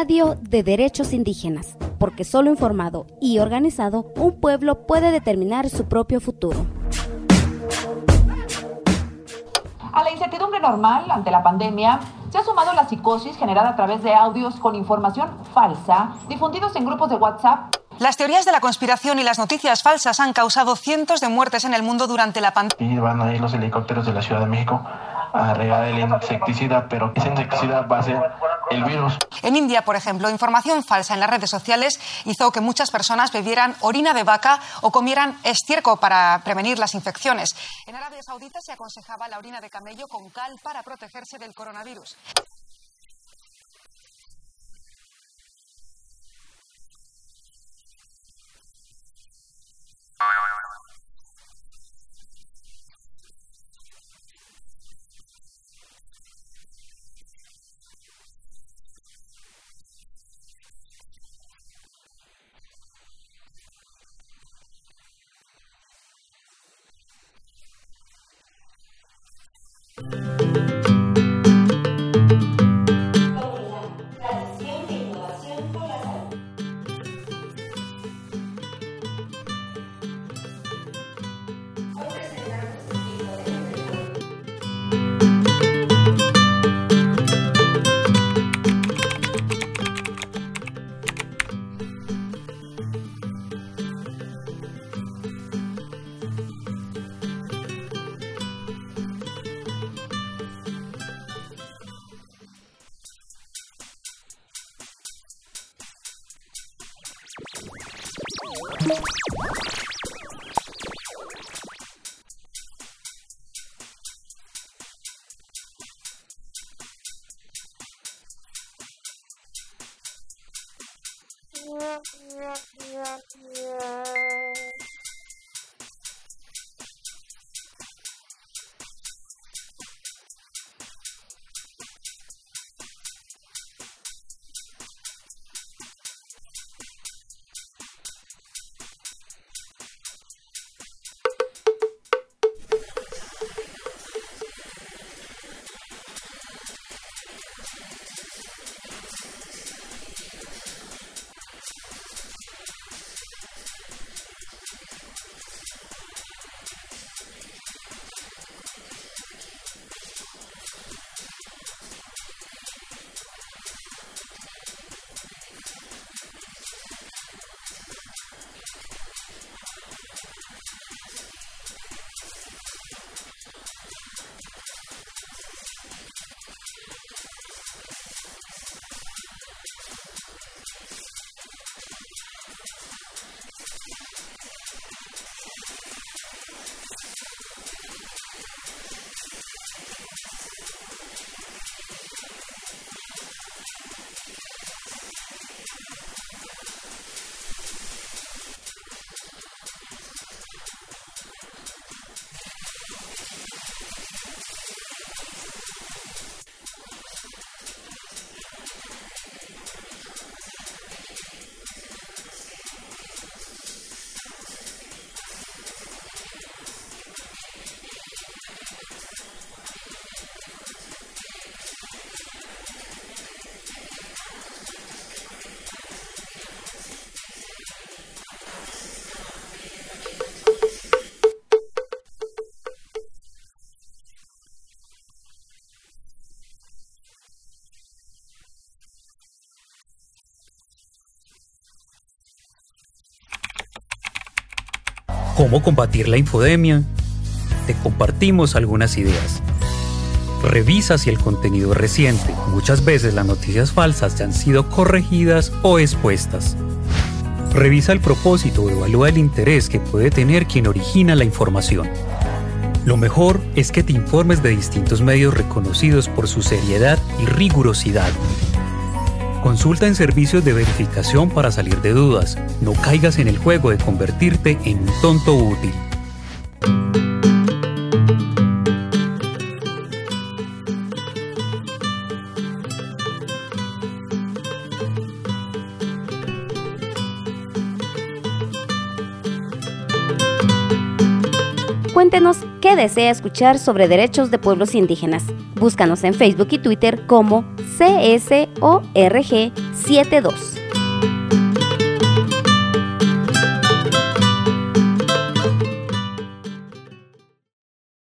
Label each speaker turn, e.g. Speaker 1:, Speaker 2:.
Speaker 1: radio de derechos indígenas, porque solo informado y organizado, un pueblo puede determinar su propio futuro.
Speaker 2: A la incertidumbre normal ante la pandemia, se ha sumado la psicosis generada a través de audios con información falsa difundidos en grupos de WhatsApp.
Speaker 3: Las teorías de la conspiración y las noticias falsas han causado cientos de muertes en el mundo durante la pandemia.
Speaker 4: Y van a ir los helicópteros de la Ciudad de México a regar el insecticida, pero ese insecticida va a ser el.
Speaker 3: En India, por ejemplo, información falsa en las redes sociales hizo que muchas personas bebieran orina de vaca o comieran estiércol para prevenir las infecciones. En Arabia Saudita se aconsejaba la orina de camello con cal para protegerse del coronavirus. Yeah, yeah, yeah.
Speaker 5: ¿Cómo combatir la infodemia? Te compartimos algunas ideas. Revisa si el contenido es reciente. Muchas veces las noticias falsas ya han sido corregidas o expuestas. Revisa el propósito o evalúa el interés que puede tener quien origina la información. Lo mejor es que te informes de distintos medios reconocidos por su seriedad y rigurosidad. Consulta en servicios de verificación para salir de dudas. No caigas en el juego de convertirte en un tonto útil.
Speaker 1: Cuéntenos qué desea escuchar sobre derechos de pueblos indígenas. Búscanos en Facebook y Twitter como CSORG72.